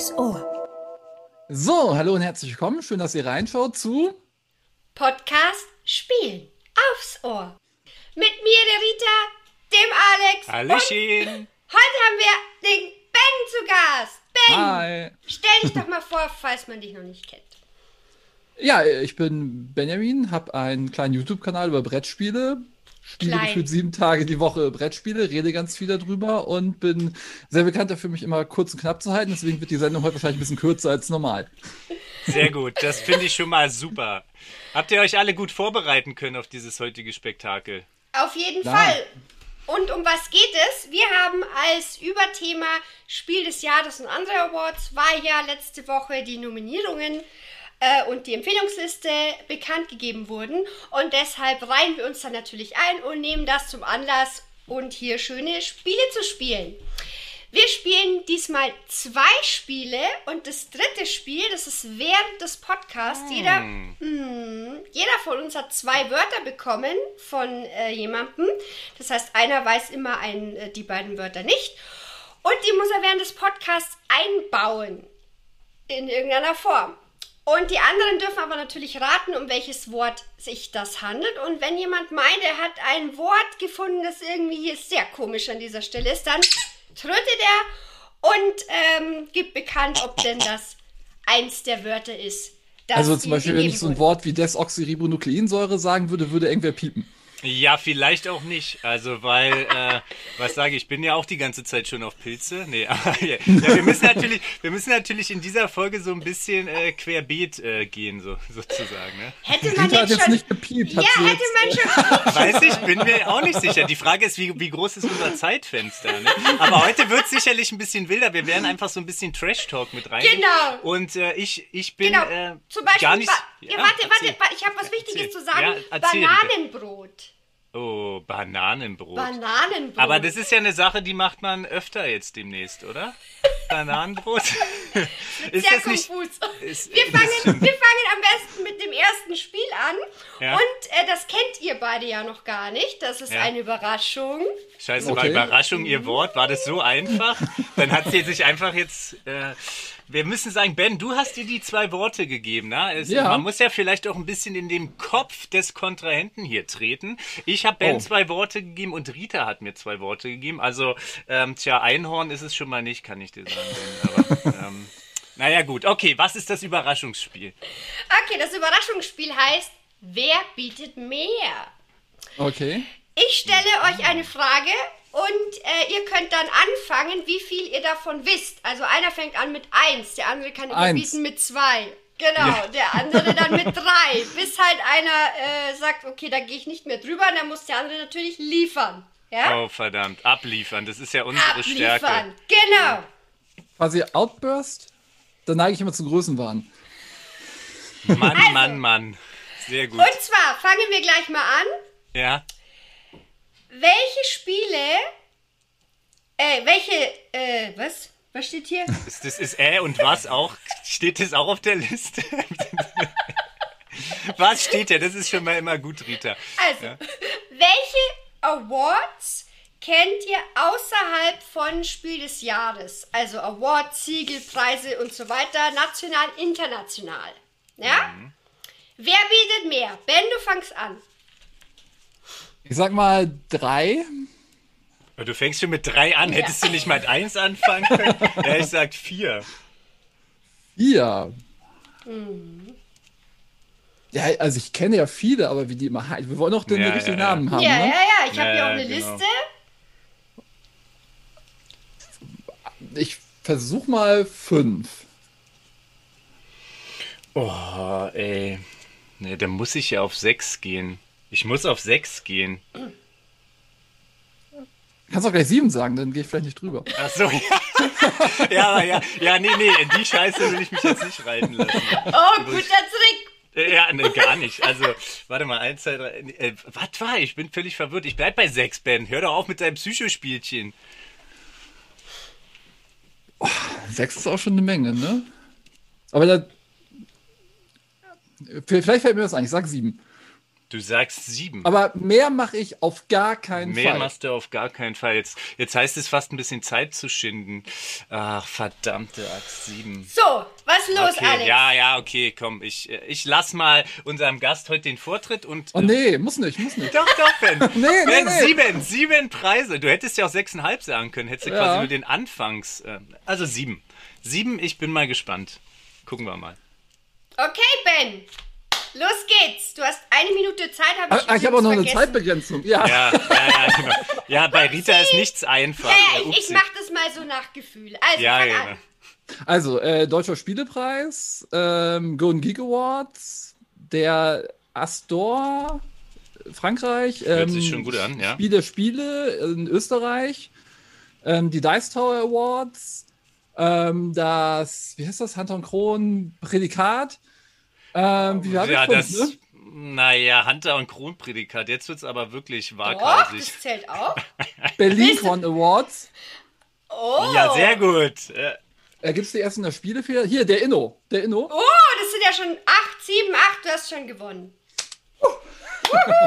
aufs Ohr. So, hallo und herzlich willkommen. Schön, dass ihr reinschaut zu Podcast Spielen aufs Ohr. Mit mir, der Rita, dem Alex. Hallöchen. Und heute haben wir den Ben zu Gast. Ben, Hi. stell dich doch mal vor, falls man dich noch nicht kennt. Ja, ich bin Benjamin, habe einen kleinen YouTube-Kanal über Brettspiele. Spiele Klein. gefühlt sieben Tage die Woche Brettspiele, rede ganz viel darüber und bin sehr bekannt dafür, mich immer kurz und knapp zu halten. Deswegen wird die Sendung heute wahrscheinlich ein bisschen kürzer als normal. Sehr gut, das finde ich schon mal super. Habt ihr euch alle gut vorbereiten können auf dieses heutige Spektakel? Auf jeden Klar. Fall. Und um was geht es? Wir haben als Überthema Spiel des Jahres und andere Awards, war ja letzte Woche die Nominierungen äh, und die Empfehlungsliste bekannt gegeben wurden. Und deshalb reihen wir uns dann natürlich ein und nehmen das zum Anlass, und hier schöne Spiele zu spielen. Wir spielen diesmal zwei Spiele und das dritte Spiel, das ist während des Podcasts. Jeder, hm, jeder von uns hat zwei Wörter bekommen von äh, jemandem. Das heißt, einer weiß immer ein, äh, die beiden Wörter nicht. Und die muss er während des Podcasts einbauen. In irgendeiner Form. Und die anderen dürfen aber natürlich raten, um welches Wort sich das handelt. Und wenn jemand meint, er hat ein Wort gefunden, das irgendwie hier sehr komisch an dieser Stelle ist, dann trötet er und ähm, gibt bekannt, ob denn das eins der Wörter ist. das also zum Beispiel, wenn ich so ein. Wort wie Desoxyribonukleinsäure sagen würde, würde irgendwer piepen. Ja, vielleicht auch nicht. Also, weil, äh, was sage ich, ich bin ja auch die ganze Zeit schon auf Pilze. Nee, aber ja, wir müssen natürlich, wir müssen natürlich in dieser Folge so ein bisschen äh, querbeet äh, gehen, so sozusagen. Ne? Hätte man jetzt jetzt schon. nicht gepiept. ja, hätte jetzt, man schon. Weiß ich, bin mir auch nicht sicher. Die Frage ist, wie, wie groß ist unser Zeitfenster? Ne? Aber heute wird sicherlich ein bisschen wilder. Wir werden einfach so ein bisschen Trash-Talk mit rein. Genau. Und äh, ich, ich bin Genau. äh, Zum Beispiel. gar nicht. Ba- ja, warte, warte, ich habe was Wichtiges Erzähl. zu sagen. Ja, erzähl bitte. Oh, Bananenbrot. Bananenbrot. Aber das ist ja eine Sache, die macht man öfter jetzt demnächst, oder? Bananenbrot? ist sehr das nicht? konfus. ist- wir, fangen, wir fangen am besten mit dem ersten Spiel an. Ja. Und äh, das kennt ihr beide ja noch gar nicht. Das ist Ja. eine Überraschung. Scheiße, war Okay. Überraschung Ihr Wort? War das so einfach? Dann hat sie sich einfach jetzt. Äh, wir müssen sagen, Ben, du hast dir die zwei Worte gegeben. Ne? Es, Ja. Man muss ja vielleicht auch ein bisschen in den Kopf des Kontrahenten hier treten. Ich habe Ben Oh. zwei Worte gegeben und Rita hat mir zwei Worte gegeben. Also, ähm, tja, Einhorn ist es schon mal nicht, kann ich dir sagen. Ben. Aber, ähm, naja, gut. Okay, was ist das Überraschungsspiel? Okay, das Überraschungsspiel heißt, wer bietet mehr? okay. Ich stelle euch eine Frage und äh, ihr könnt dann anfangen, wie viel ihr davon wisst. Also einer fängt an mit 1, der andere kann überbieten mit 2. Genau, der andere dann mit 3. Bis halt einer äh, sagt, okay, da gehe ich nicht mehr drüber, dann muss der andere natürlich liefern. Ja? Oh, verdammt. Abliefern, das ist ja unsere Abliefern. Stärke. Genau. Quasi Outburst, da neige ich immer zu Größenwahn. Mann, Also. Mann, Mann. Sehr gut. Und zwar fangen wir gleich mal an. Ja. Welche Spiele, äh, welche, äh, was? Was steht hier? Ist das ist äh und was auch? Steht das auch auf der Liste? was steht da? Das ist schon mal immer gut, Rita. Also, welche Awards kennt ihr außerhalb von Spiel des Jahres? Also Awards, Siegel, Preise und so weiter, national, international. Ja? Wer bietet mehr? Ben, du fangst an. Ich sag mal drei. Du fängst schon mit drei an. Hättest du nicht mit eins anfangen können? Ja, ich sag vier. Vier. Ja, also ich kenne ja viele, aber wie die immer heißen. Wir wollen auch den Ja, richtigen ja, ja. Namen haben, ja, ne? ja, ja, ich habe Ja, hier auch ja, eine genau. Liste. Ich versuch mal fünf. Oh, ey. Nee, dann muss ich ja auf sechs gehen. Ich muss auf sechs gehen. Kannst auch gleich sieben sagen, dann gehe ich vielleicht nicht drüber. Ach so, ja. ja, ja, ja, nee, nee, in die Scheiße will ich mich jetzt nicht reiten lassen. Oh, guter Trick. Ja, ne, gar nicht. Also, warte mal, eins, zwei, drei. Äh, was war? Ich bin völlig verwirrt. Ich bleib bei sechs, Ben. Hör doch auf mit deinem Psychospielchen. Sechs ist auch schon eine Menge, ne? Aber da. Vielleicht fällt mir was ein, ich sag sieben. Du sagst sieben. Aber mehr mache ich auf gar keinen Mehr Fall. machst du auf gar keinen Fall. Jetzt, jetzt heißt es fast ein bisschen Zeit zu schinden. Ach, verdammte Axt, sieben. So, was ist los, Okay, Alex? ja, ja, okay, komm. Ich, ich lass mal unserem Gast heute den Vortritt und. Oh nee, muss nicht, muss nicht. Doch, doch, Ben. Nee, nee, ben, nee. sieben, sieben Preise. Du hättest ja auch sechseinhalb sagen können. Hättest du Ja. quasi nur den Anfangs. Äh, also sieben. Sieben, ich bin mal gespannt. Gucken wir mal. Okay, Ben. Los geht's. Du hast eine Minute Zeit, habe ich Ah, ich habe auch noch eine vergessen. Zeitbegrenzung. Ja. Ja, ja, ja, genau. Ja, bei Rita ist nichts einfach. Ja, ja, ich, ich upsi. mach das mal so nach Gefühl. Also, Ja, fang ja, an. genau. Also, äh, Deutscher Spielepreis, ähm, Golden Geek Awards, der Astor, Frankreich, ähm, Hört sich schon gut an, ja. Spiele, Spiele in Österreich, ähm, die Dice Tower Awards, ähm, das, wie heißt das, Hunter und Kron Prädikat, ähm, wie habe Ja, das. ne? Naja, Hunter und Kronprädikat. Jetzt wird's aber wirklich Doch, waghalsig. das zählt auch. Berlin Con Awards, Oh. Ja, sehr gut. Äh, äh, gibt es die ersten der Spielefehler? Hier, der Inno, der Inno. Oh, das sind ja schon 8, 7, 8. Du hast schon gewonnen.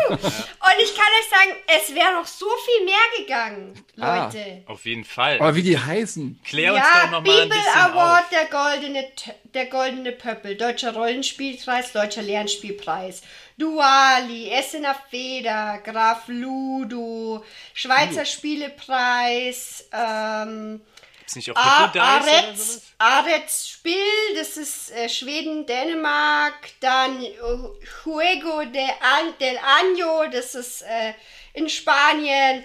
Und ich kann euch sagen, es wäre noch so viel mehr gegangen, Ah. Leute. auf jeden Fall. Aber wie die heißen. Klär uns ja, doch noch mal ein Bibel bisschen Award, auf. der goldene, der goldene Pöppel, deutscher Rollenspielpreis, deutscher Lernspielpreis, Duali, Essener Feder, Graf Ludo, Schweizer Spielepreis, ähm, Gibt's nicht auch A- Hypodice oder Arets, sowas? Arets Spiel, das ist äh, Schweden, Dänemark, dann Juego de An del Año, das ist äh, in Spanien.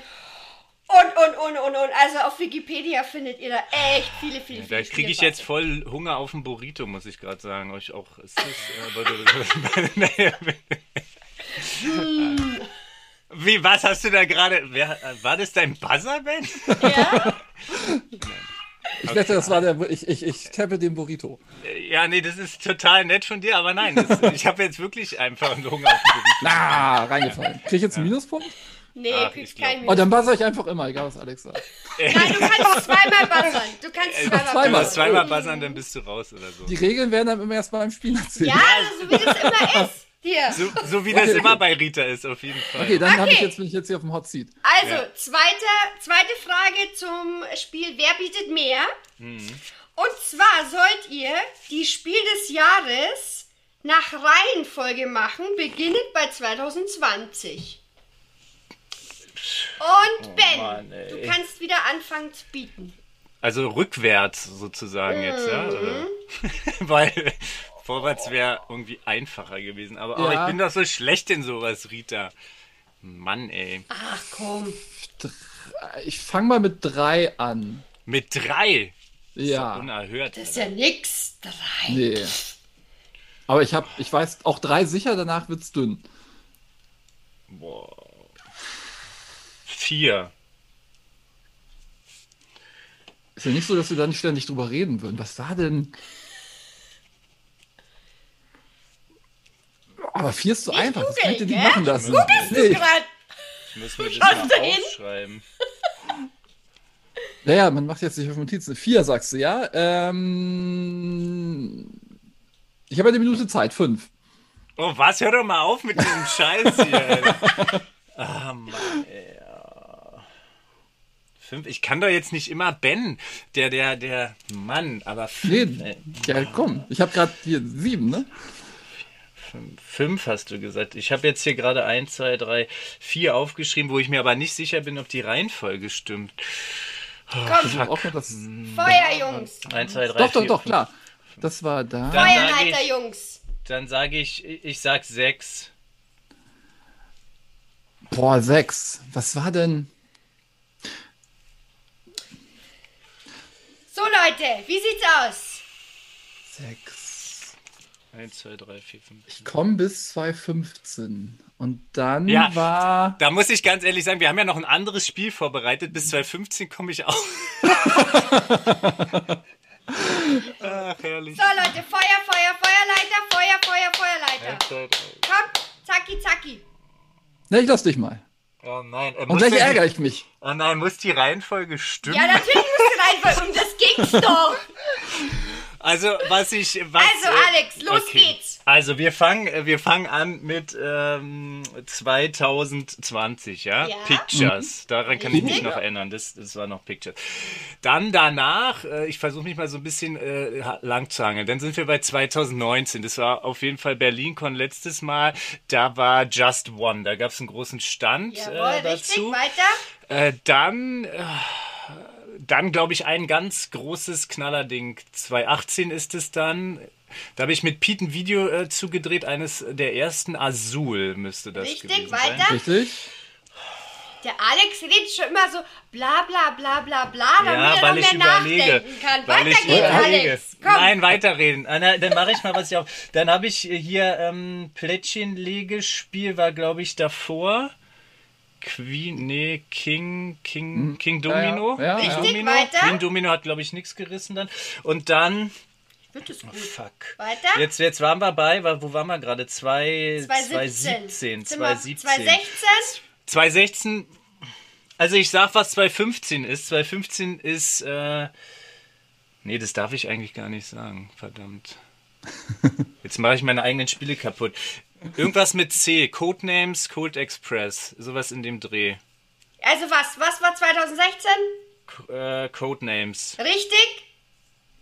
Und, und, und, und, und. Also auf Wikipedia findet ihr da echt viele, viele, Da viele kriege ich jetzt voll Hunger auf einen Burrito, muss ich gerade sagen. Euch auch. Das, äh, naja, Wie, was hast du da gerade? War das dein Buzzer, Ben? Ja? Ich wette, das war der, ich, ich, ich tappe den Burrito. Ja, nee, das ist total nett von dir, aber nein, das, ich habe jetzt wirklich einfach einen Hunger auf einen Burrito. Na, reingefallen. Krieg ich jetzt einen Minuspunkt? Nee, Ach, kriegst keinen Oh, Minus. dann buzzer ich einfach immer, egal was Alex sagt. Nein, du kannst zweimal buzzern. Du kannst zweimal Du zweimal. musst zweimal buzzern, dann bist du raus oder so. Die Regeln werden dann immer erst beim Spiel erzählt. Ja, also so wie das immer ist. Hier. So, so wie das Okay, immer okay. bei Rita ist, auf jeden Fall. Okay, dann hab ich Okay. jetzt, bin ich jetzt hier auf dem Hot Seat. Also, Ja. zweite, zweite Frage zum Spiel Wer bietet mehr? Mhm. Und zwar sollt ihr die Spiel des Jahres nach Reihenfolge machen, beginnend bei 2020. Und Ben, Oh Mann, ey. du kannst wieder anfangen zu bieten. Also rückwärts sozusagen jetzt, ja? Mhm. Weil vorwärts wäre irgendwie einfacher gewesen. Aber oh, Ja. ich bin doch so schlecht in sowas, Rita. Mann, ey. Ach komm. Ich fange mal mit drei an. Mit drei. Ja. Unerhört. Das ist ja nix. Drei. Nee. Aber ich hab, ich weiß auch drei sicher, danach wird's dünn. Boah. Vier. Ist ja nicht so, dass wir da nicht ständig drüber reden würden. Was war denn? Aber vier ist zu einfach. Das könnt ihr nicht gell? machen lassen. Googelst du Nee. gerade? Ich muss mir das mal aufschreiben. Naja, man macht jetzt nicht auf Notizen. Vier sagst du, ja? Ähm, ich habe eine Minute Zeit. Fünf. Oh, was? Hör doch mal auf mit diesem Scheiß hier. Ah, Mann, ey. Fünf. Ich kann doch jetzt nicht immer Ben, der, der, der Mann, aber Nee, fünf, ey. ja, komm. Ich habe gerade hier sieben, ne? Fünf hast du gesagt. Ich habe jetzt hier gerade eins, zwei, drei, vier aufgeschrieben, wo ich mir aber nicht sicher bin, ob die Reihenfolge stimmt. Komm, Ich hab auch noch das. Feuer, Jungs. Eins, zwei, drei, Doch, doch, vier, doch, fünf. klar. Das war da. Feuerleiter, Jungs. Dann sage ich, ich sag sechs. Boah, sechs. Was war denn? So, Leute, wie sieht's aus? Sechs. Eins, zwei, drei, vier, fünf. Ich komme bis 2015. Und dann Ja. war. Da muss ich ganz ehrlich sagen, wir haben ja noch ein anderes Spiel vorbereitet. Bis 2015 komme ich auch. Ach, herrlich. So, Leute, Feuer, Feuer, Feuerleiter, Feuer, Feuer, Feuerleiter. Eins, zwei, drei. Komm, zacki, zacki. Ne, ich lass dich mal. Oh nein. Äh, Und muss gleich ärgere ich mich. Oh nein, muss die Reihenfolge stimmen? Ja, natürlich musst du reinfallen. Um das ging's doch. Also, was ich. Was, Also, äh, Alex, los geht's. Also, wir fangen, wir fangen an mit ähm, 2020, ja? Ja. Pictures. Daran kann ich mich Richtig. noch erinnern. Das, das war noch Pictures. Dann danach, äh, ich versuche mich mal so ein bisschen äh, lang zu hangeln. Dann sind wir bei 2019. Das war auf jeden Fall BerlinCon letztes Mal. Da war Just One. Da gab es einen großen Stand Jawohl, äh, richtig, dazu. weiter. Äh, dann, äh, dann glaube ich, ein ganz großes Knallerding. 2018 ist es dann. Da habe ich mit Pete ein Video äh, zugedreht, eines der ersten Azul müsste das Richtig, gewesen weiter. sein. Richtig? Der Alex redet schon immer so bla bla bla bla bla, damit Ja, er weil noch ich mehr überlege. nachdenken kann. Weil weiter ich geht's, überlege. Alex. Komm. Nein, weiterreden. Ah, na, Dann mache ich mal was ich auf. Dann habe ich hier ähm, Plättchenlegespiel war glaube ich davor. Queen, nee, King, King, King Domino. Hm. ja, ja, King. Richtig, Domino. weiter. King Domino hat glaube ich nichts gerissen dann. Und dann Wird es gut. Fuck. Weiter. Jetzt, jetzt waren wir bei, wo waren wir gerade? Zwei- 2017. 2017. Sind wir 2017. 2016? 2016. Also ich sag, was 2015 ist. 2015 ist. Äh, nee, das darf ich eigentlich gar nicht sagen. Verdammt. Jetzt mache ich meine eigenen Spiele kaputt. Irgendwas mit C. Codenames, Cold Express. Sowas in dem Dreh. Also was? Was war 2016? Co- Äh, Codenames. Richtig?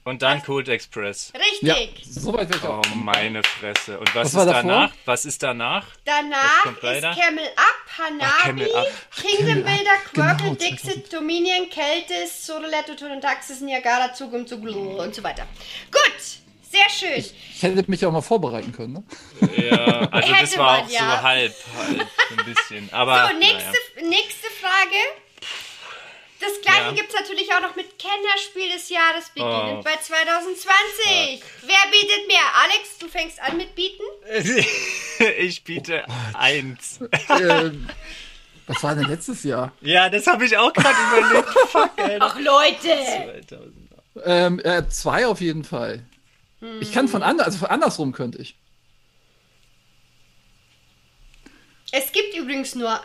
Und dann Cold Express. Ja, Richtig. soweit wäre ich auch. Oh, meine Fresse. Und was, Was ist davor? danach? Was ist danach? Danach ist. Camel Up, Hanabi, Camel Up. Kingdom Builder, Quirkle, genau, Dixit, Dominion, Keltis, Sodoletto, Ton Taxis, Niagara, Zug und Zug und so weiter. Gut, sehr schön. Ich hätte mich auch mal vorbereiten können. Ne? Ja, also das Hätte war man, auch ja. so halb, halb, so ein bisschen. Aber So, nächste, nächste Frage. Das gleiche Ja. gibt es natürlich auch noch mit Kennerspiel des Jahres beginnend Oh, bei 2020. Wer bietet mehr? Alex, du fängst an mit Bieten? naja. ich biete eins. ähm, was war denn letztes Jahr? Ja, das habe ich auch gerade überlegt. Fuck, Alter. Ach Leute! 2000. Ähm, äh, zwei auf jeden Fall. Ich kann von anders, also von andersrum könnte ich. Es gibt übrigens nur eins,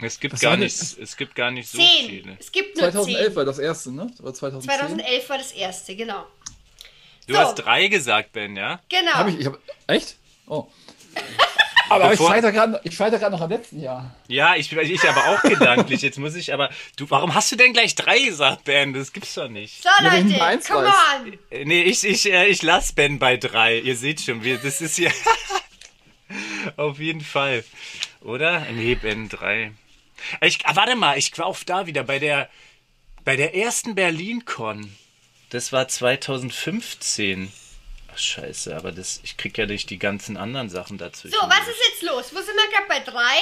Es gibt Was gar nicht, das? es gibt gar nicht so zehn. viele. Es gibt nur 2011 zehn. war das erste, ne? Oder 2010? 2011 war das erste, genau. Du So. hast drei gesagt, Ben, ja? Genau. Hab ich, ich hab, echt? Oh. Aber ich Bevor- scheitere gerade ich scheitere gerade noch am letzten Jahr. Ja, ich, ich aber auch gedanklich. Jetzt muss ich aber. Du, warum hast du denn gleich drei gesagt, Ben? Das gibt's doch nicht. so ich Leute, eins come weiß. on. Äh, Nee, ich, ich, äh, ich lass Ben bei drei. Ihr seht schon, wir, das ist hier. Auf jeden Fall. Oder? Nee, Ben drei. Ich, ah, warte mal, ich war auch da wieder bei der, bei der ersten Berlin-Con. Das war 2015. Scheiße, aber das, ich krieg ja nicht die ganzen anderen Sachen dazwischen. So, was ist jetzt los? Wo sind wir gerade bei drei?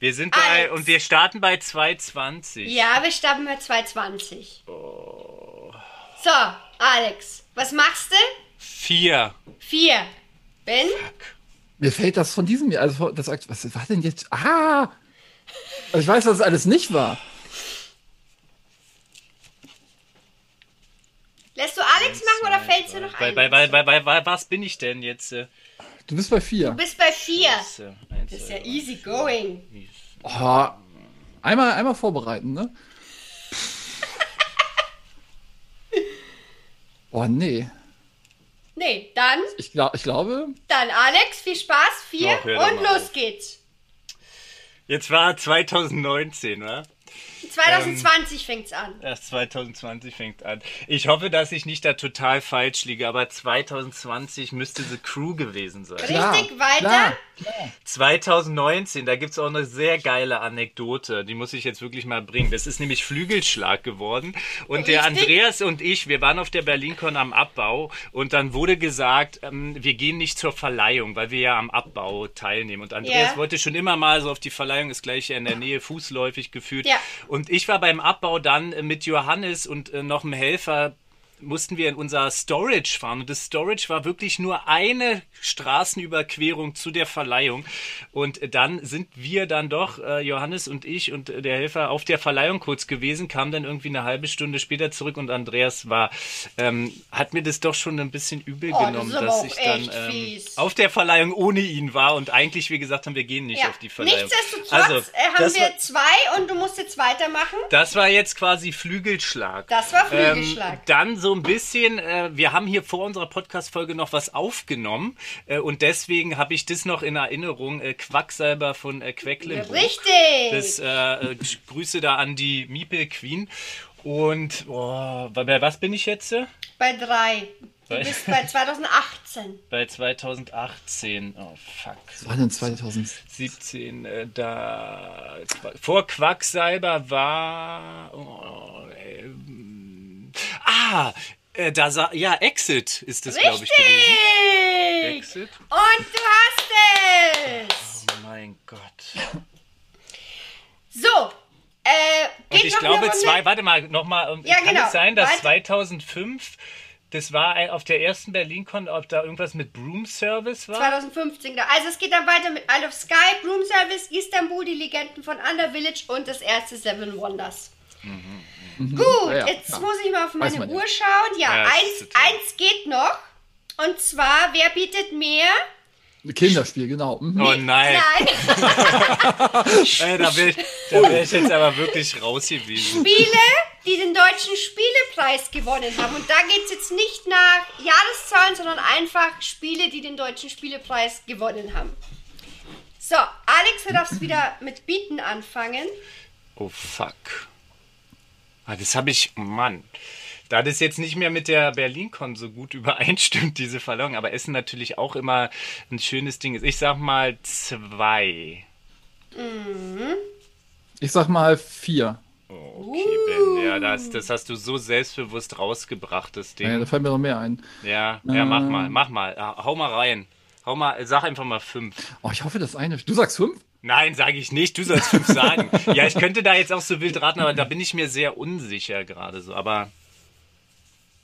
Wir sind bei, und wir starten bei 220. Ja, wir starten bei 220. Oh. So, Alex, was machst du? Vier. Vier. Ben? Mir fällt das von diesem Jahr, also das, was war denn jetzt? Ah! Also ich weiß, dass es alles nicht war. Lässt du Machen oder fällt's dir noch Bei, ein? bei, bei, bei, bei, bei was bin ich denn jetzt? äh? Du bist bei vier. Du bist bei vier. Eins, Das ist zwei, ja easy going. Oh, einmal, einmal vorbereiten, ne? Boah, nee. Nee, dann, Ich, glaub, ich glaube, dann Alex, viel Spaß, vier doch und los geht's. Jetzt war 2019, wa? 2020 fängt's an. Erst 2020 fängt an. Ich hoffe, dass ich nicht da total falsch liege, aber 2020 müsste The Crew gewesen sein. Klar, Richtig, weiter. klar. 2019, da gibt's auch eine sehr geile Anekdote, die muss ich jetzt wirklich mal bringen. Das ist nämlich Flügelschlag geworden. Und der Richtig. Andreas und ich, wir waren auf der BerlinCon am Abbau und dann wurde gesagt, ähm, wir gehen nicht zur Verleihung, weil wir ja am Abbau teilnehmen. Und Andreas Ja. wollte schon immer mal so auf die Verleihung, ist gleich in der Nähe, fußläufig gefühlt. Ja. Und ich war beim Abbau dann mit Johannes und äh, noch einem Helfer mussten wir in unser Storage fahren. Und das Storage war wirklich nur eine Straßenüberquerung zu der Verleihung. Und äh, dann sind wir dann doch, äh, Johannes und ich und äh, der Helfer, auf der Verleihung kurz gewesen, kam dann irgendwie eine halbe Stunde später zurück und Andreas war, ähm, hat mir das doch schon ein bisschen übel Oh, das genommen, aber dass ich dann ähm, auf der Verleihung ohne ihn war und eigentlich wir gesagt haben, wir gehen nicht Ja. auf die Verleihung. Nichtsdestotrotz Also, äh, haben das wir zwei und du musst jetzt weitermachen. das war jetzt quasi Flügelschlag. Das war Flügelschlag. Ähm, dann so ein bisschen, äh, wir haben hier vor unserer Podcast-Folge noch was aufgenommen äh, und deswegen habe ich das noch in Erinnerung. Äh, Quacksalber von äh, Quecklenburg. Richtig. Das, äh, äh, Grüße da an die Meeple Queen. Und oh, bei was bin ich jetzt? Bei drei. Du Bei- bist bei 2018. Bei 2018. Oh fuck. Was war denn 2000? 17, äh, da vor Quacksalber war oh, ähm, ah äh, da sa ja Exit ist das glaube ich gewesen. Richtig. Exit. Und du hast es. Oh mein Gott. So. Äh, Und ich glaube zwei, warte mal, nochmal, ähm, Ja, kann genau. es sein, dass Warte. 2005 das war auf der ersten BerlinCon, ob da irgendwas mit Broom Service war? 2015. genau. Also es geht dann weiter mit Isle of Sky, Room Service, Istanbul, die Legenden von Under Village und das erste Seven Wonders. Gut, Ja, ja, jetzt ja. muss ich mal auf meine man ja. Uhr schauen. Ja, eins, eins geht noch. Und zwar, wer bietet mehr? Kinderspiel, genau. Mhm. Oh nein, Nein, Äh, da wäre ich, wär ich jetzt aber wirklich raus gewesen. Spiele, die den deutschen Spielepreis gewonnen haben. Und da geht es jetzt nicht nach Jahreszahlen, sondern einfach Spiele, die den deutschen Spielepreis gewonnen haben. So, Alex, du darfst wieder mit Bieten anfangen. Oh fuck. Ah, das habe ich, Mann. Da das jetzt nicht mehr mit der BerlinCon so gut übereinstimmt, diese Verlängerung, aber Essen natürlich auch immer ein schönes Ding ist. Ich sag mal zwei. Ich sag mal vier. Oh, okay, Ben. Ja, das, das hast du so selbstbewusst rausgebracht, das Ja, da Ding. fällt mir noch mehr ein. Ja, ja, mach mal, mach mal. Hau mal rein. Hau mal, sag einfach mal fünf. Oh, ich hoffe, das eine. Du sagst fünf? Nein, sage ich nicht. Du sollst fünf sagen. Ja, ich könnte da jetzt auch so wild raten, aber da bin ich mir sehr unsicher gerade so. Aber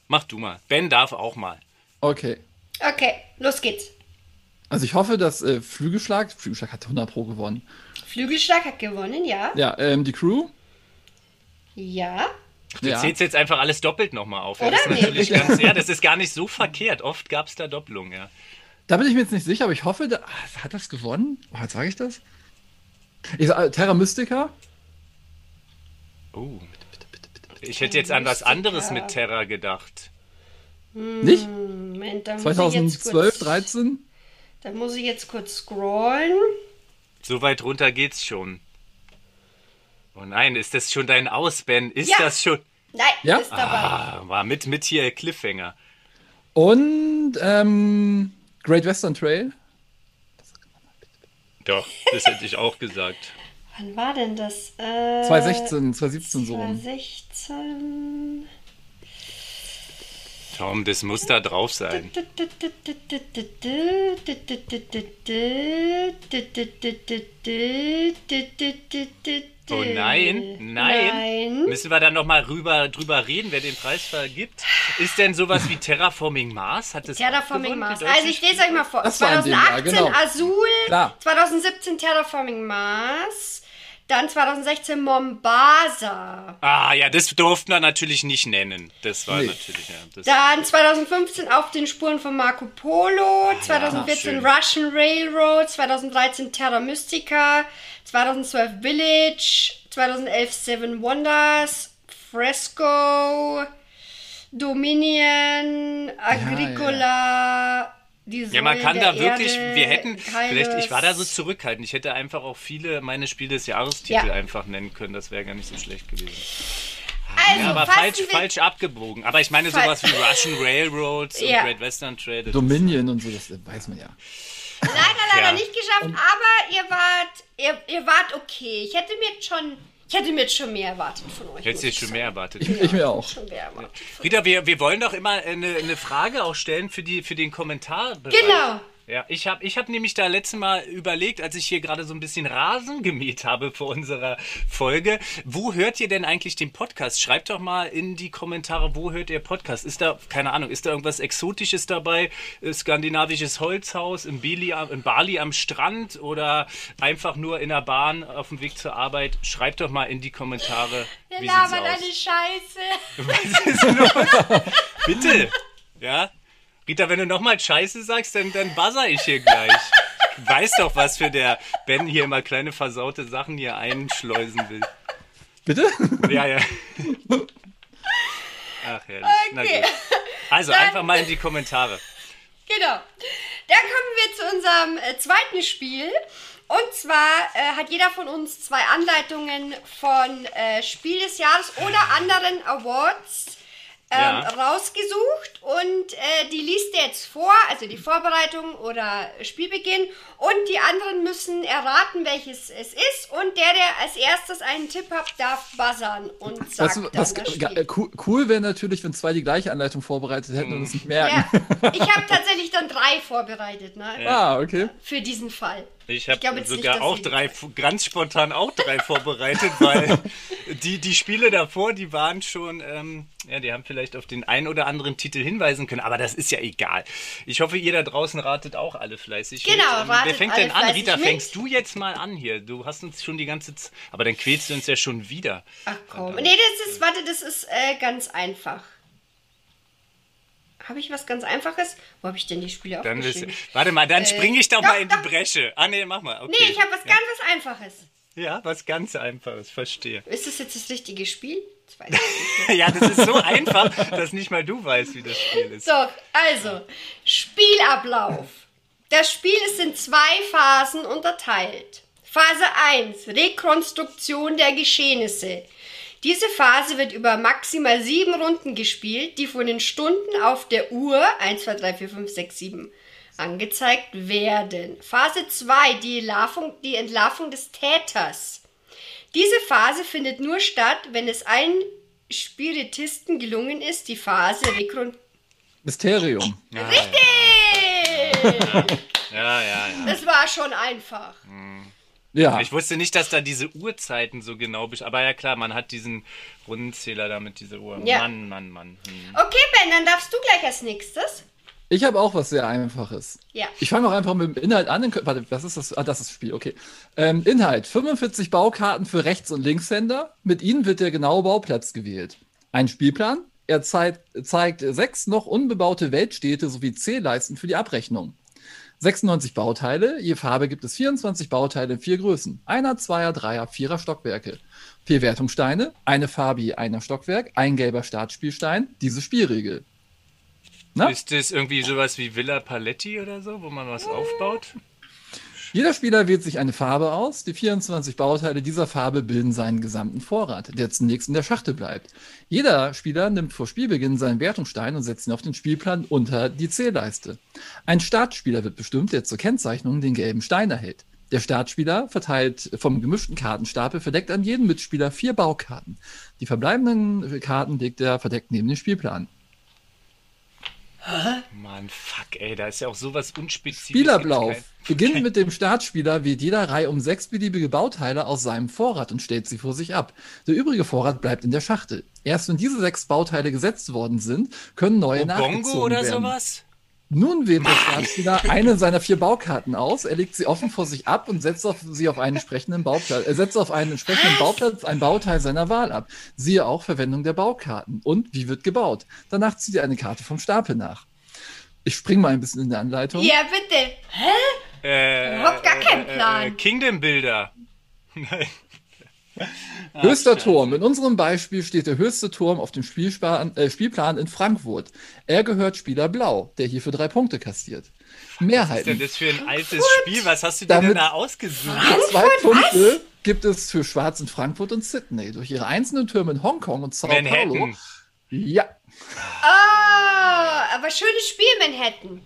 mach du mal. Ben darf auch mal. Okay. Okay, los geht's. Also ich hoffe, dass äh, Flügelschlag, Flügelschlag hat 100 Pro gewonnen. Flügelschlag hat gewonnen, ja. Ja, ähm, die Crew. Ja. Du Ja. zählst jetzt einfach alles doppelt nochmal auf. Ja, Oder? das ist natürlich ganz, ja, das ist gar nicht so verkehrt. Oft gab es da Doppelungen, ja. Da bin ich mir jetzt nicht sicher, aber ich hoffe, da, ah, hat das gewonnen? Oh, jetzt sage ich das. Ich sag, äh, Terra Mystica. Oh. Ich hätte jetzt an was anderes mit Terra gedacht. Nicht? Moment, dann muss ich jetzt 2012, kurz, 13? Dann muss ich jetzt kurz scrollen. So weit runter geht's schon. Oh nein, ist das schon dein Aus, Ben? Ist Ja. das schon? Nein, Ja? ist dabei. Ah, war mit, mit hier Cliffhanger. Und ähm, Great Western Trail. Doch, das hätte ich auch gesagt. Wann war denn das? Äh, 2016, 2017 so rum. 2016. Tom, das muss da drauf sein. Oh nein, nein. Nein. Müssen wir da nochmal rüber, drüber reden, wer den Preis vergibt? Ist denn sowas wie Terraforming Mars? Hat das Terraforming Mars. Also ich lese euch mal vor. Das war in dem Jahr, 2018 genau. Azul, Klar. 2017 Terraforming Mars, dann 2016 Mombasa, Ah, ja, das durften wir natürlich nicht nennen. Das war Nee. natürlich, ja. Das, dann 2015 auf den Spuren von Marco Polo, 2014 schön. Russian Railroad, 2013 Terra Mystica, 2012 Village, 2011 Seven Wonders, Fresco, Dominion, Agricola, die ja, man Säulen kann der da wirklich, Erde, wir hätten, vielleicht, ich war da so zurückhaltend. Ich hätte einfach auch viele meine Spiel des Jahrestitel Ja. einfach nennen können. Das wäre gar nicht so schlecht gewesen. Also, Ja, aber falsch, falsch abgebogen. Aber ich meine sowas wie Russian Railroads Ja. und Great Western Trail. das- Dominion und so, das weiß man ja. Leider, leider Ja. nicht geschafft, aber ihr wart, ihr, ihr wart okay. Ich hätte mir jetzt schon, ich hätte mir jetzt schon mehr erwartet von euch. Hättest du jetzt schon ich mehr erwartet. Ich, ich mir auch. Schon mehr erwartet. Rita, wir, wir wollen doch immer eine, eine Frage auch stellen für, die, für den Kommentar. Genau. Ja, ich habe ich hab nämlich da letztes Mal überlegt, als ich hier gerade so ein bisschen Rasen gemäht habe vor unserer Folge, wo hört ihr denn eigentlich den Podcast? Schreibt doch mal in die Kommentare, wo hört ihr Podcast? Ist da, keine Ahnung, ist da irgendwas Exotisches dabei? Äh, Skandinavisches Holzhaus in, Bali, am- in Bali am Strand oder einfach nur in der Bahn auf dem Weg zur Arbeit? Schreibt doch mal in die Kommentare. Wir labern eine Scheiße. Was ist los? Bitte. Ja? Rita, wenn du nochmal Scheiße sagst, dann, dann buzzer ich hier gleich. Ich weiß doch, was für der Ben hier immer kleine versaute Sachen hier einschleusen will. Bitte? Ja, ja. Ach, herrlich. Okay. Also Dann- einfach mal in die Kommentare. Genau. Dann kommen wir zu unserem äh, zweiten Spiel. Und zwar äh, hat jeder von uns zwei Anleitungen von äh, Spiel des Jahres oder anderen Awards ähm, Ja. rausgesucht. Und äh, die liest er jetzt vor, also die Vorbereitung oder Spielbeginn. Und die anderen müssen erraten, welches es ist. Und der, der als erstes einen Tipp hat, darf buzzern und sagt Was, dann was äh, cool, cool wäre natürlich, wenn zwei die gleiche Anleitung vorbereitet hätten und es nicht merken. Ja, ich habe tatsächlich dann drei vorbereitet, ne? Ah, okay. Für diesen Fall. Ich habe nicht, sogar dass auch drei, ganz spontan auch drei vorbereitet, weil die, die Spiele davor, die waren schon, ähm, ja, die haben vielleicht auf den einen oder anderen Titel hinweisen können, aber das ist ja egal. Ich hoffe, ihr da draußen ratet auch alle fleißig. Genau, mit. Ähm, Wer fängt denn an? Rita, mit. fängst du jetzt mal an hier? Du hast uns schon die ganze Zeit, aber dann quälst du uns ja schon wieder. Ach komm. Nee, das ist, warte, das ist äh, ganz einfach. Habe ich was ganz Einfaches? Wo habe ich denn die Spiele Dann ist, aufgeschrieben? warte mal, dann Äh, springe ich doch, doch, mal in die doch. Bresche. Ah, nee, mach mal. Okay. Nee, ich habe was ganz was Einfaches. Ja, was ganz Einfaches, verstehe. Ist das jetzt das richtige Spiel? Das weiß ich nicht. Ja, das ist so einfach, dass nicht mal du weißt, wie das Spiel ist. So, also, Spielablauf. Das Spiel ist in zwei Phasen unterteilt. Phase 1, Rekonstruktion der Geschehnisse. Diese Phase wird über maximal sieben Runden gespielt, die von den Stunden auf der Uhr 1, 2, 3, 4, 5, 6, 7 angezeigt werden. Phase 2, die, Entlarvung, die Entlarvung des Täters. Diese Phase findet nur statt, wenn es allen Spiritisten gelungen ist, die Phase rekon Mysterium. Richtig! Ja, ja, ja. Das war schon einfach. Ja. Ich wusste nicht, dass da diese Uhrzeiten so genau bist. Aber ja klar, man hat diesen Rundenzähler da mit dieser Uhr. Ja. Mann, Mann, Mann. Hm. Okay, Ben, dann darfst du gleich als nächstes. Ich habe auch was sehr Einfaches. Ja. Ich fange auch einfach mit dem Inhalt an. Warte, was ist das? Ah, das ist das Spiel, okay. Ähm, Inhalt: 45 Baukarten für Rechts- und Linkshänder. Mit ihnen wird der genaue Bauplatz gewählt. Ein Spielplan. Er zeigt, zeigt sechs noch unbebaute Weltstädte sowie Zählleisten für die Abrechnung. 96 Bauteile, je Farbe gibt es 24 Bauteile in vier Größen. Einer, Zweier, Dreier, Vierer Stockwerke. Vier Wertungssteine, eine Farbe je einer Stockwerk, ein gelber Startspielstein, diese Spielregel. Na? Ist das irgendwie sowas wie Villa Paletti oder so, wo man was aufbaut? Jeder Spieler wählt sich eine Farbe aus. Die 24 Bauteile dieser Farbe bilden seinen gesamten Vorrat, der zunächst in der Schachtel bleibt. Jeder Spieler nimmt vor Spielbeginn seinen Wertungsstein und setzt ihn auf den Spielplan unter die Zählleiste. Ein Startspieler wird bestimmt, der zur Kennzeichnung den gelben Stein erhält. Der Startspieler verteilt vom gemischten Kartenstapel verdeckt an jeden Mitspieler vier Baukarten. Die verbleibenden Karten legt er verdeckt neben den Spielplan. Mann, fuck, ey, da ist ja auch sowas unspezifisches. Spielablauf. Beginnt mit dem Startspieler wählt jeder Reihe um sechs beliebige Bauteile aus seinem Vorrat und stellt sie vor sich ab. Der übrige Vorrat bleibt in der Schachtel. Erst wenn diese sechs Bauteile gesetzt worden sind, können neue nachgezogen Bongo oder werden. sowas? Nun wählt der Startspieler eine seiner vier Baukarten aus. Er legt sie offen vor sich ab und setzt auf sie auf einen entsprechenden Bauplatz. Er setzt auf einen entsprechenden Bauplatz ein Bauteil seiner Wahl ab. Siehe auch Verwendung der Baukarten. Und wie wird gebaut? Danach zieht er eine Karte vom Stapel nach. Ich spring mal ein bisschen in der Anleitung. Ja, bitte. Hä? Äh, Überhaupt gar keinen Plan. Äh, Kingdom Builder. Nein. Höchster Turm. In unserem Beispiel steht der höchste Turm auf dem Spielplan, äh, Spielplan in Frankfurt. Er gehört Spieler Blau, der hierfür drei Punkte kassiert. Was ist denn das für ein altes Spiel? Was hast du dir Damit- denn da ausgesucht? Zwei Punkte gibt es für Schwarz in Frankfurt und Sydney. Durch ihre einzelnen Türme in Hongkong und Sao Paulo. Manhattan. Ja, Oh, aber schönes Spiel, Manhattan.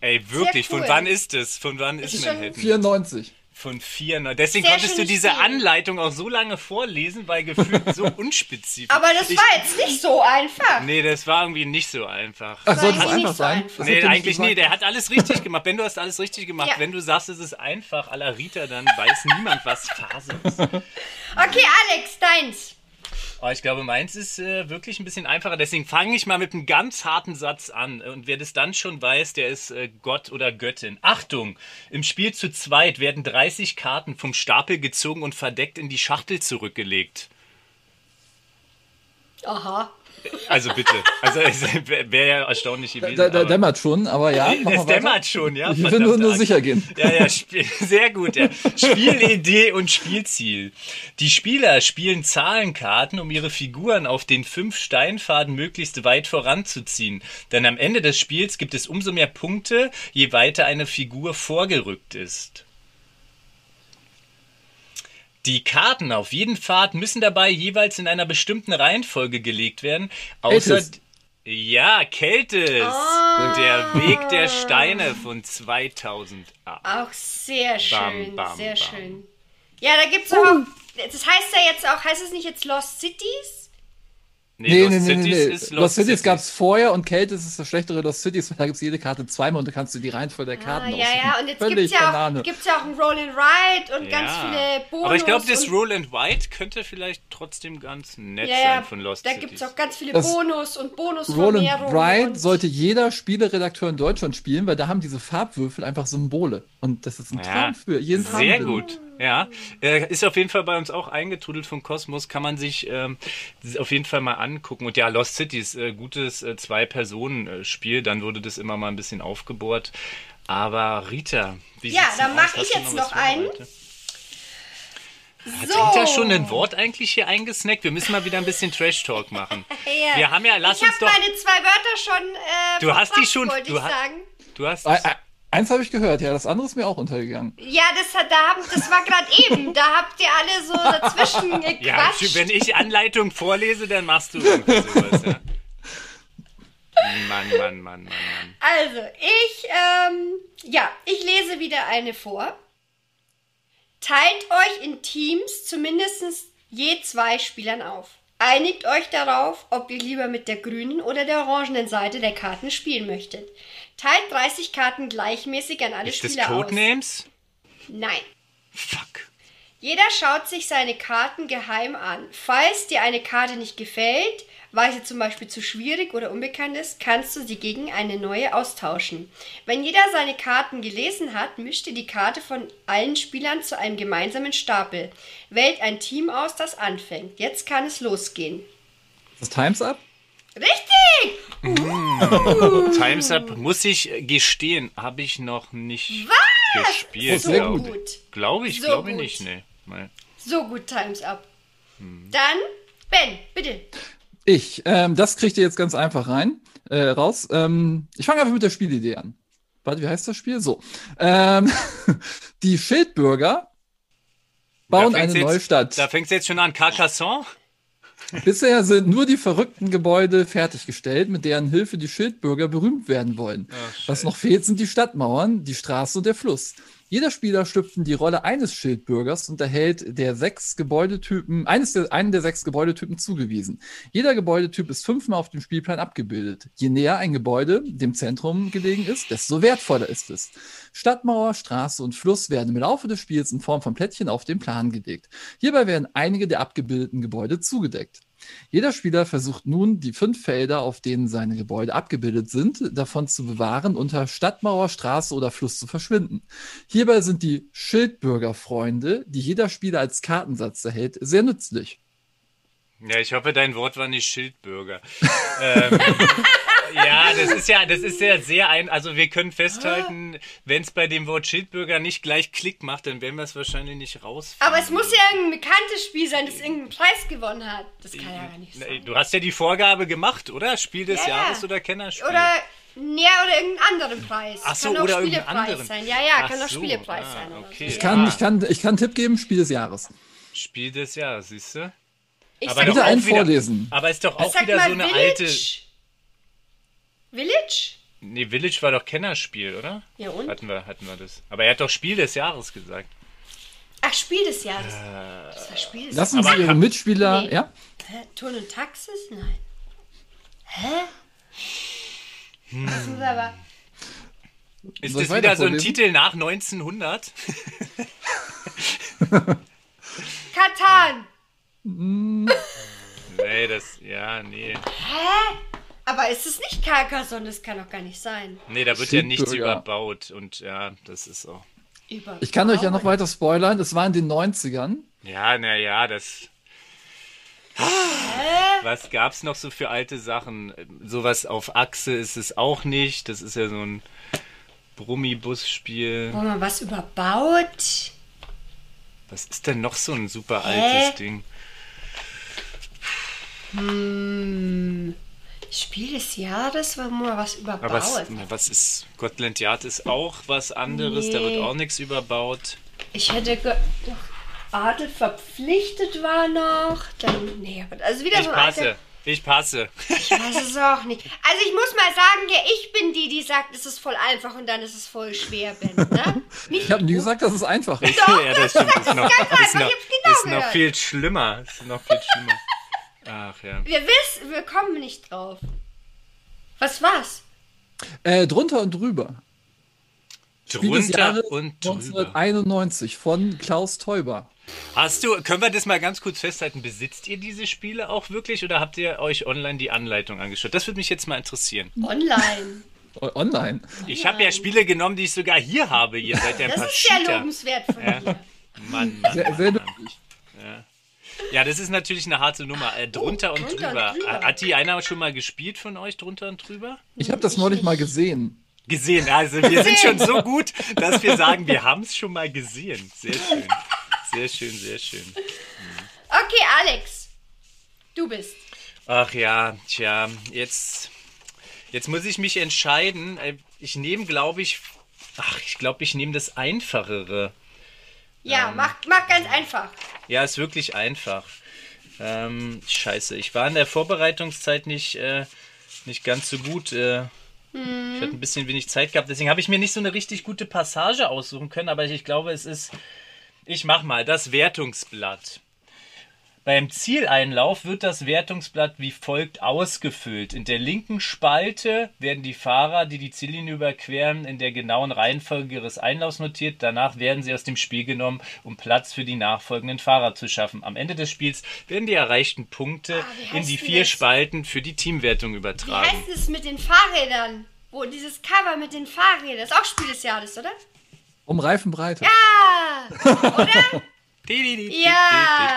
Ey, wirklich, cool. von wann ist es? Von wann ist Ist Manhattan? 94. Von vier. ne? Deswegen Sehr konntest du diese Spiel. Anleitung auch so lange vorlesen, weil gefühlt so unspezifisch. Aber das ich, war jetzt nicht so einfach. Nee, das war irgendwie nicht so einfach. Ach, sollte es Nein, einfach nicht so sein? einfach. Das Nee, eigentlich nee, der hat alles richtig gemacht. Ben, du hast alles richtig gemacht. Ja. Wenn du sagst, es ist einfach, à la Rita, dann weiß niemand, was Phase ist. Okay, Alex, deins. Aber ich glaube, meins ist äh, wirklich ein bisschen einfacher. Deswegen fange ich mal mit einem ganz harten Satz an. Und wer das dann schon weiß, der ist äh, Gott oder Göttin. Achtung! Im Spiel zu zweit werden 30 Karten vom Stapel gezogen und verdeckt in die Schachtel zurückgelegt. Aha. Also bitte. Also es wäre wär ja erstaunlich gewesen. Da, da dämmert schon, aber ja. es dämmert schon, ja. Ich will nur, nur sicher gehen. Ja, ja, sehr gut. Ja. Spielidee und Spielziel. Die Spieler spielen Zahlenkarten, um ihre Figuren auf den fünf Steinfaden möglichst weit voranzuziehen. Denn am Ende des Spiels gibt es umso mehr Punkte, je weiter eine Figur vorgerückt ist. Die Karten auf jeden Pfad müssen dabei jeweils in einer bestimmten Reihenfolge gelegt werden. Außer Keltis. ja, Keltis. Ah. Der Weg der Steine von 2008. Auch sehr schön, Bam, bam, sehr bam. schön. Ja, da gibt's auch. Das heißt ja jetzt auch, heißt es nicht jetzt Lost Cities? Nee, Lost nee, nee, nee, Cities nee. ist Lost Cities gab es vorher und Keltis ist das schlechtere Lost Cities, weil da gibt es jede Karte zweimal und du kannst dir die Reihenfolge der Ah, Karten ja, aussuchen. ja, und jetzt Völlig gibt's ja, auch, gibt's ja auch ein Roll and Ride und ganz viele Bonus. Aber ich glaube, das und, Roll and White könnte vielleicht trotzdem ganz nett ja, ja, sein von Lost da Cities. gibt's auch ganz viele Das Bonus und bonus Roll and Ride sollte jeder Spieleredakteur in Deutschland spielen, weil da haben diese Farbwürfel einfach Symbole. Und das ist ein Ja, Traum für jeden Sehr Farbenblinden. gut. Ja, äh, ist auf jeden Fall bei uns auch eingetrudelt von Cosmos. Kann man sich ähm, auf jeden Fall mal angucken. Und ja, Lost Cities, äh, gutes äh, Zwei-Personen-Spiel. Dann wurde das immer mal ein bisschen aufgebohrt. Aber Rita, wie Ja, dann denn mach aus? ich jetzt was noch einen. Hat So. Rita schon ein Wort eigentlich hier eingesnackt? Wir müssen mal wieder ein bisschen Trash-Talk machen. Ja. Wir haben ja, lass ich uns habe doch. meine zwei Wörter schon. Äh, Du hast die schon- Wollte du ich ha- sagen. Du hast. Ä- ä- Eins habe ich gehört, ja, das andere ist mir auch untergegangen. Ja, das, hat, da haben, das war gerade eben. Da habt ihr alle so dazwischen Ja, gequatscht. wenn ich Anleitung vorlese, dann machst du sowas, ja. Mann, Mann, Mann, Mann, Mann. Also, ich, ähm, ja, ich lese wieder eine vor. Teilt euch in Teams zumindest je zwei Spielern auf. Einigt euch darauf, ob ihr lieber mit der grünen oder der orangenen Seite der Karten spielen möchtet. Teilt 30 Karten gleichmäßig an alle Ist das Spieler aus. Codenames? Nein. Fuck. Jeder schaut sich seine Karten geheim an. Falls dir eine Karte nicht gefällt, weil sie zum Beispiel zu schwierig oder unbekannt ist, kannst du sie gegen eine neue austauschen. Wenn jeder seine Karten gelesen hat, mischt ihr die Karte von allen Spielern zu einem gemeinsamen Stapel. Wählt ein Team aus, das anfängt. Jetzt kann es losgehen. Ist das Times Up? Richtig! Time's Up, muss ich gestehen, habe ich noch nicht gespielt. Oh, sehr glaub gut. Glaube ich, So glaube ich nicht, nee. Nein. So gut, Times up. Dann, Ben, bitte. Ich, ähm, das kriegt ihr jetzt ganz einfach rein, äh, raus. Ähm, ich fange einfach mit der Spielidee an. Warte, wie heißt das Spiel? So. Ähm, die Schildbürger bauen eine jetzt, neue Stadt. Da fängt es jetzt schon an. Carcassonne? Bisher sind nur die verrückten Gebäude fertiggestellt, mit deren Hilfe die Schildbürger berühmt werden wollen. Was noch fehlt, sind die Stadtmauern, die Straße und der Fluss. Jeder Spieler schlüpft in die Rolle eines Schildbürgers und erhält der sechs Gebäudetypen, eines der, einen der sechs Gebäudetypen zugewiesen. Jeder Gebäudetyp ist fünfmal auf dem Spielplan abgebildet. Je näher ein Gebäude dem Zentrum gelegen ist, desto wertvoller ist es. Stadtmauer, Straße und Fluss werden im Laufe des Spiels in Form von Plättchen auf den Plan gelegt. Hierbei werden einige der abgebildeten Gebäude zugedeckt. Jeder Spieler versucht nun, die fünf Felder, auf denen seine Gebäude abgebildet sind, davon zu bewahren, unter Stadtmauer, Straße oder Fluss zu verschwinden. Hierbei sind die Schildbürgerfreunde, die jeder Spieler als Kartensatz erhält, sehr nützlich. Ja, ich hoffe, dein Wort war nicht Schildbürger. ähm, ja, das ist ja, das ist ja sehr ein. Also wir können festhalten, wenn es bei dem Wort Schildbürger nicht gleich Klick macht, dann werden wir es wahrscheinlich nicht rausfinden. Aber es muss ja irgendein bekanntes Spiel sein, das irgendeinen Preis gewonnen hat. Das kann ja gar nicht sein. Du hast ja die Vorgabe gemacht, oder? Spiel des Ja, ja. Jahres oder Kennerspiel? Oder, ja, oder irgendeinen anderen Preis. Ach so, kann auch oder irgendeinen Spielepreis anderen. sein. Ja, ja, Ach kann auch so, Spielepreis ah, sein. Okay. Ich kann, Ja. ich kann, ich kann einen Tipp geben, Spiel des Jahres. Spiel des Jahres, siehst du? Ich Aber Bitte auch einen wieder- vorlesen. Aber ist doch auch wieder mal so eine Village. alte. Village? Nee, Village war doch Kennerspiel, oder? Ja, und? Hatten wir, hatten wir das. Aber er hat doch Spiel des Jahres gesagt. Ach, Spiel des Jahres. Äh, das war Spiel des Lassen Aber Sie Ihre Mitspieler, Nee. ja? Hä? Turn und Taxis? Nein. Hä? Das muss aber. Ist Soll das wieder so ein? Titel nach 1900? Katan! nee, das. Ja, nee. Aber ist es nicht Carcassonne? Das kann doch gar nicht sein. Nee, da wird ja nichts Schildbürger. überbaut. Und ja, das ist so. Über Ich kann euch ja noch weiter spoilern. Es war in den 90ern. Ja, naja, das. Hä? Was gab's noch so für alte Sachen? Sowas auf Achse ist es auch nicht. Das ist ja so ein Brummibus-Spiel. Wo man was überbaut. Was ist denn noch so ein super Hä? altes Ding? Hm. Spiel des Jahres, wo man was überbaut. Aber was, was ist. Gotland Yard ist auch was anderes. Da Nee. wird auch nichts überbaut. Ich hätte ge doch, Adel verpflichtet war noch. Dann, nee, aber also wieder Ich so ein alter- passe. Ich passe. Ich weiß es auch nicht. Also ich muss mal sagen, ja, ich bin die, die sagt, es ist voll einfach und dann ist es voll schwer, Ben. Ne? Nicht Ich habe nie gesagt, dass es einfach ist. ja, das stimmt. Ist noch, ganz ist einfach. noch, Ich hab's genau ist noch viel schlimmer. Ist noch viel schlimmer. Ach ja. Wir wissen, wir kommen nicht drauf. Was war's? Äh, drunter und drüber. Spiel des Drunter Jahres und drüber. 1991 von Klaus Teuber. Hast du, können wir das mal ganz kurz festhalten, besitzt ihr diese Spiele auch wirklich oder habt ihr euch online die Anleitung angeschaut? Das würde mich jetzt mal interessieren. Online. Online. Ich habe ja Spiele genommen, die ich sogar hier habe. Ihr seid ja ein Das paar ist sehr Cheater. lobenswert von dir. Mann, Mann, Sehr, Mann, sehr Mann. Ja, das ist natürlich eine harte Nummer. Äh, drunter, und, drunter und drüber. drüber. Hat die einer schon mal gespielt von euch, drunter und drüber? Ich habe das neulich mal gesehen. Gesehen. Also wir sind schon so gut, dass wir sagen, wir haben es schon mal gesehen. Sehr schön. Sehr schön, sehr schön. Okay, Alex. Du bist. Ach ja, tja, jetzt, jetzt muss ich mich entscheiden. Äh, Ich nehme, glaube ich, ach, ich glaube, ich nehme das Einfachere. Ja, mach, mach ganz einfach. Ja, ist wirklich einfach. Ähm, scheiße, ich war in der Vorbereitungszeit nicht, äh, nicht ganz so gut. Äh, Ich hatte ein bisschen wenig Zeit gehabt, deswegen habe ich mir nicht so eine richtig gute Passage aussuchen können, aber ich glaube, es ist. Ich mach mal das Wertungsblatt. Beim Zieleinlauf wird das Wertungsblatt wie folgt ausgefüllt. In der linken Spalte werden die Fahrer, die die Ziellinie überqueren, in der genauen Reihenfolge ihres Einlaufs notiert. Danach werden sie aus dem Spiel genommen, um Platz für die nachfolgenden Fahrer zu schaffen. Am Ende des Spiels werden die erreichten Punkte Ah, wie in die vier das? Spalten für die Teamwertung Wie übertragen. heißt es mit den Fahrrädern? Wo dieses Cover mit den Fahrrädern, ist auch Spiel des Jahres, oder? Um Reifenbreite. Ah, oder? Ja.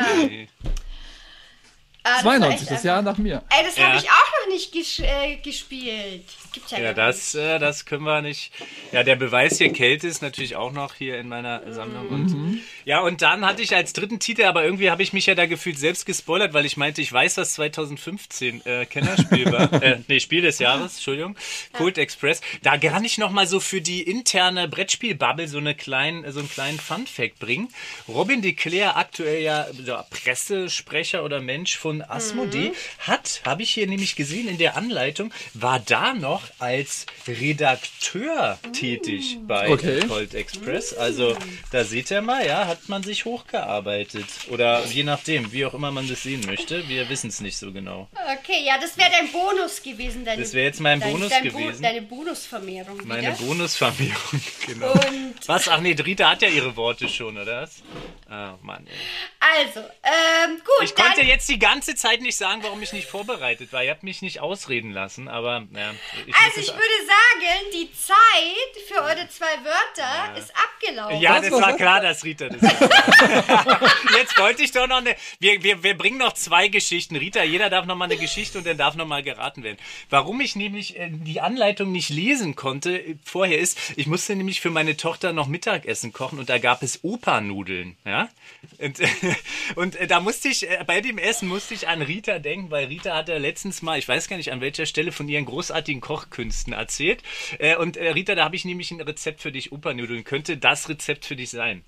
Ah, das war 92, echt das. Jahr nach mir. Ey, das Ja. habe ich auch noch nicht ges äh, gespielt. Das gibt's ja, Ja, das, äh, das können wir nicht. Ja, der Beweis hier Kälte ist natürlich auch noch hier in meiner Sammlung. Und, ja, und dann hatte ich als dritten Titel, aber irgendwie habe ich mich ja da gefühlt selbst gespoilert, weil ich meinte, ich weiß, was 2015 äh, Kennerspiel war. äh, nee, Spiel des Jahres, Entschuldigung. Cold Express. Da kann ich noch mal so für die interne Brettspielbubble so, eine kleinen, so einen kleinen Fun-Fact bringen. Robin de Clare, aktuell ja, ja Pressesprecher oder Mensch von Asmodee, hat, habe ich hier nämlich gesehen in der Anleitung, war da noch als Redakteur tätig bei Okay. Cold Express. Also da seht ihr mal, ja, hat man sich hochgearbeitet. Oder je nachdem, wie auch immer man das sehen möchte. Wir wissen es nicht so genau. Okay, ja, das wäre dein Bonus gewesen. Deine, Das wäre jetzt mein dein, Bonus dein Bo- gewesen. Deine Bonusvermehrung Meine wieder. Bonusvermehrung, genau. Und Was? Ach nee, Drita hat ja ihre Worte schon, oder was? Ah, Mann. Ey. also, ähm, gut, Ich dann, konnte jetzt die ganze Zeit nicht sagen, warum ich nicht vorbereitet war. Ihr habt mich nicht ausreden lassen, aber ja, ich also ich würde sagen, die Zeit für eure zwei Wörter ist abgelaufen. Ja, Was, das war klar, dass Rita das. Jetzt wollte ich doch noch eine. Wir, wir, wir bringen noch zwei Geschichten. Rita, jeder darf noch mal eine Geschichte und dann darf noch mal geraten werden. Warum ich nämlich äh, die Anleitung nicht lesen konnte äh, vorher ist, ich musste nämlich für meine Tochter noch Mittagessen kochen und da gab es Opernudeln. Ja? Und, und äh, da musste ich, bei dem Essen musste ich an Rita denken, weil Rita hatte letztens mal, ich weiß gar nicht an welcher Stelle, von ihren großartigen Kochkünsten erzählt. Äh, und äh, Rita, da habe ich nämlich ein Rezept für dich, Opernudeln. Könnte das Rezept für dich sein?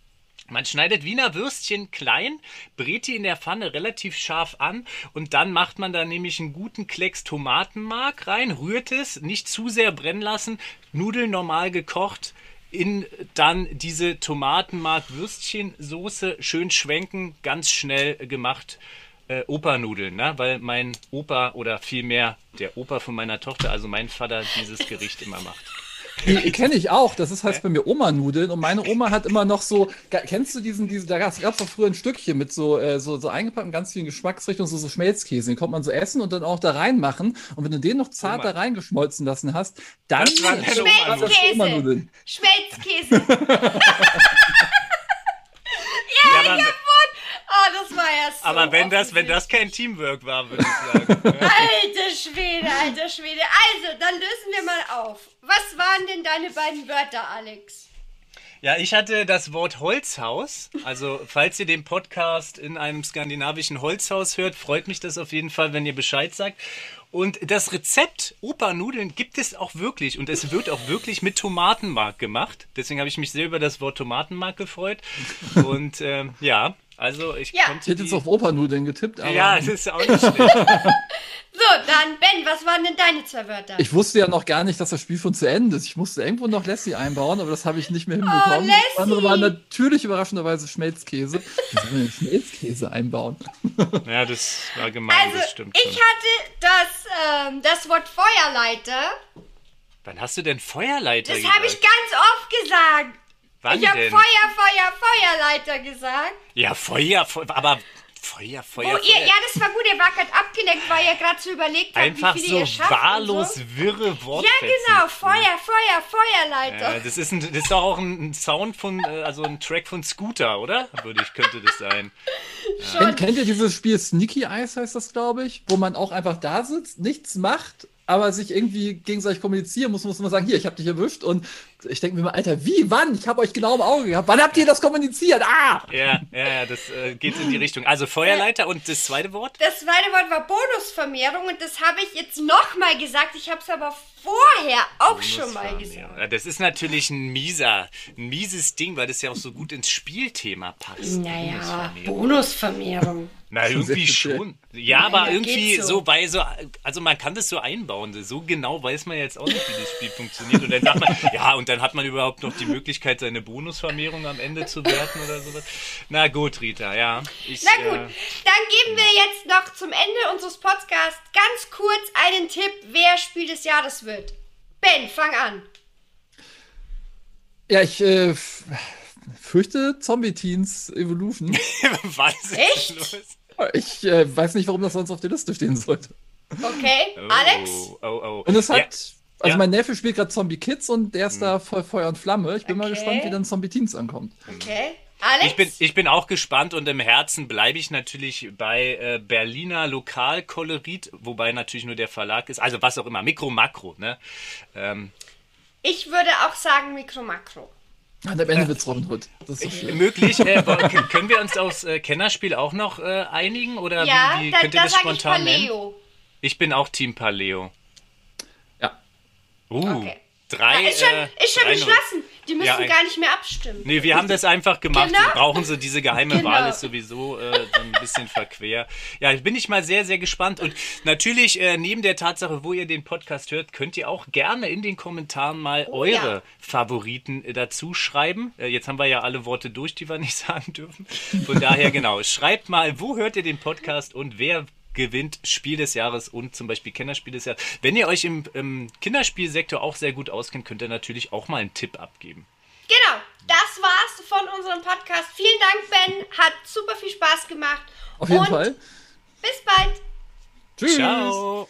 Man schneidet Wiener Würstchen klein, brät die in der Pfanne relativ scharf an und dann macht man da nämlich einen guten Klecks Tomatenmark rein, rührt es, nicht zu sehr brennen lassen, Nudeln normal gekocht, in dann diese Tomatenmark-Würstchensoße schön schwenken, ganz schnell gemacht. Äh, Opernudeln, ne? weil mein Opa oder vielmehr der Opa von meiner Tochter, also mein Vater, dieses Gericht immer macht. Die kenne ich auch. Das ist heißt bei mir Oma-Nudeln. Und meine Oma hat immer noch so. Kennst du diesen, diese, da gab es doch früher ein Stückchen mit so, äh, so, so eingepackt in ganz vielen Geschmacksrichtungen, so, so Schmelzkäse. Den konnte man so essen und dann auch da reinmachen. Und wenn du den noch zart Oma. da reingeschmolzen lassen hast, dann Das war deine Oma. waren Schmelzkäse. Oma-Nudeln. Schmelzkäse. Ja, aber, Oh, das war ja so. Aber wenn das, wenn das kein Teamwork war, würde ich sagen. Alter Schwede, alter Schwede. Also, dann lösen wir mal auf. Was waren denn deine beiden Wörter, Alex? Ja, ich hatte das Wort Holzhaus. Also, falls ihr den Podcast in einem skandinavischen Holzhaus hört, freut mich das auf jeden Fall, wenn ihr Bescheid sagt. Und das Rezept Opernudeln gibt es auch wirklich und es wird auch wirklich mit Tomatenmark gemacht. Deswegen habe ich mich sehr über das Wort Tomatenmark gefreut. Und ähm, ja, also ich Ja. Ich konnte hätte jetzt auf Opernudeln getippt, aber Ja, es ist auch nicht schlecht. So, dann Ben, was waren denn deine zwei Wörter? ich wusste ja noch gar nicht, dass das Spiel schon zu Ende ist. Ich musste irgendwo noch Lassie einbauen, aber das habe ich nicht mehr hinbekommen. Lassie! das andere war natürlich überraschenderweise Schmelzkäse. Wie soll man denn Schmelzkäse einbauen? Ja, das war gemein, also, das stimmt ich schon. hatte das, ähm, das Wort Feuerleiter. Wann hast du denn Feuerleiter Das habe ich ganz oft gesagt. Wann ich habe? Feuer, Feuer, Feuerleiter gesagt. Ja, Feuer, Feuer, aber Feuer, Feuer, Wo Feuer. ihr, ja, das war gut, ihr war gerade abgelenkt, weil ihr gerade so überlegt habt, Einfach wie viele so ihr schafft. wahllos Und wirre so. Wortfetzen. Ja, genau, Feuer, Feuer, Feuerleiter. Ja, das, ist ein, das ist doch auch ein, Sound von, äh, also ein Track von Scooter, oder? Würde ich, könnte das sein. Kennt, kennt ihr dieses Spiel Sneaky Eyes, heißt das, glaube ich? Wo man auch einfach da sitzt, nichts macht, aber sich irgendwie gegenseitig kommunizieren muss, muss man sagen, hier, ich habe dich erwischt und ich denke mir mal, Alter, wie, wann? Ich habe euch genau im Auge gehabt. Wann habt ihr das kommuniziert? Ah! Ja, ja, ja, das äh, geht in die Richtung. Also Feuerleiter und das zweite Wort? Das zweite Wort war Bonusvermehrung und das habe ich jetzt nochmal gesagt. Ich habe es aber vorher auch schon mal gesagt. Ja, das ist natürlich ein mieser, ein mieses Ding, weil das ja auch so gut ins Spielthema passt. Naja, Bonusvermehrung. Bonusvermehrung. Na, irgendwie schon. Ja, aber ja, irgendwie so. so. bei so, also man kann das so einbauen. So genau weiß man jetzt auch nicht, wie das Spiel funktioniert. Und dann sagt man, ja, und dann hat man überhaupt noch die Möglichkeit, seine Bonusvermehrung am Ende zu werten oder sowas. Na gut, Rita, ja. Ich, Na gut, Äh, dann geben wir jetzt noch zum Ende unseres Podcasts ganz kurz einen Tipp, wer Spiel des Jahres wird. Ben, fang an. Ja, ich äh, fürchte Zombie Teens Evolution. was Echt? los? Ich äh, weiß nicht, warum das sonst auf der Liste stehen sollte. Okay, Oh, Alex? Oh, oh. Und es hat, Ja. Also Ja. mein Neffe spielt gerade Zombie Kids und der ist da voll Feuer und Flamme. Ich bin mal Okay. gespannt, wie dann Zombie Teens ankommt. Okay. Alex? Ich bin, ich bin auch gespannt und im Herzen bleibe ich natürlich bei äh, Berliner Lokalkolorit, wobei natürlich nur der Verlag ist, also was auch immer, Mikro Makro, ne? Ähm, Ich würde auch sagen Mikro Makro. Und am Ende wird's Robin Hood. Das ist so schön. möglich. Äh, können wir uns aufs äh, Kennerspiel auch noch äh, einigen oder Ja, wie, wie da, könnt ihr da das sage ich spontan nennen? Paleo. Ich bin auch Team Paleo. Ja. Uh, Okay. drei. Ah, ist schon, äh, ist schon 3-0. beschlossen. Die müssen Ja, gar nicht mehr abstimmen. Nee, wir haben das einfach gemacht. Genau. Brauchen sie diese geheime Genau. Wahl ist sowieso äh, so ein bisschen verquer. Ja, bin ich mal sehr, sehr gespannt. Und natürlich, äh, neben der Tatsache, wo ihr den Podcast hört, könnt ihr auch gerne in den Kommentaren mal Oh, eure ja. Favoriten äh, dazu schreiben. Äh, jetzt haben wir ja alle Worte durch, die wir nicht sagen dürfen. Von daher, genau, schreibt mal, wo hört ihr den Podcast und wer gewinnt Spiel des Jahres und zum Beispiel Kinderspiel des Jahres. Wenn ihr euch im, im Kinderspielsektor auch sehr gut auskennt, könnt ihr natürlich auch mal einen Tipp abgeben. Genau, das war's von unserem Podcast. Vielen Dank, Ben. Hat super viel Spaß gemacht. Auf jeden Und Fall. Bis bald. Tschüss. Ciao!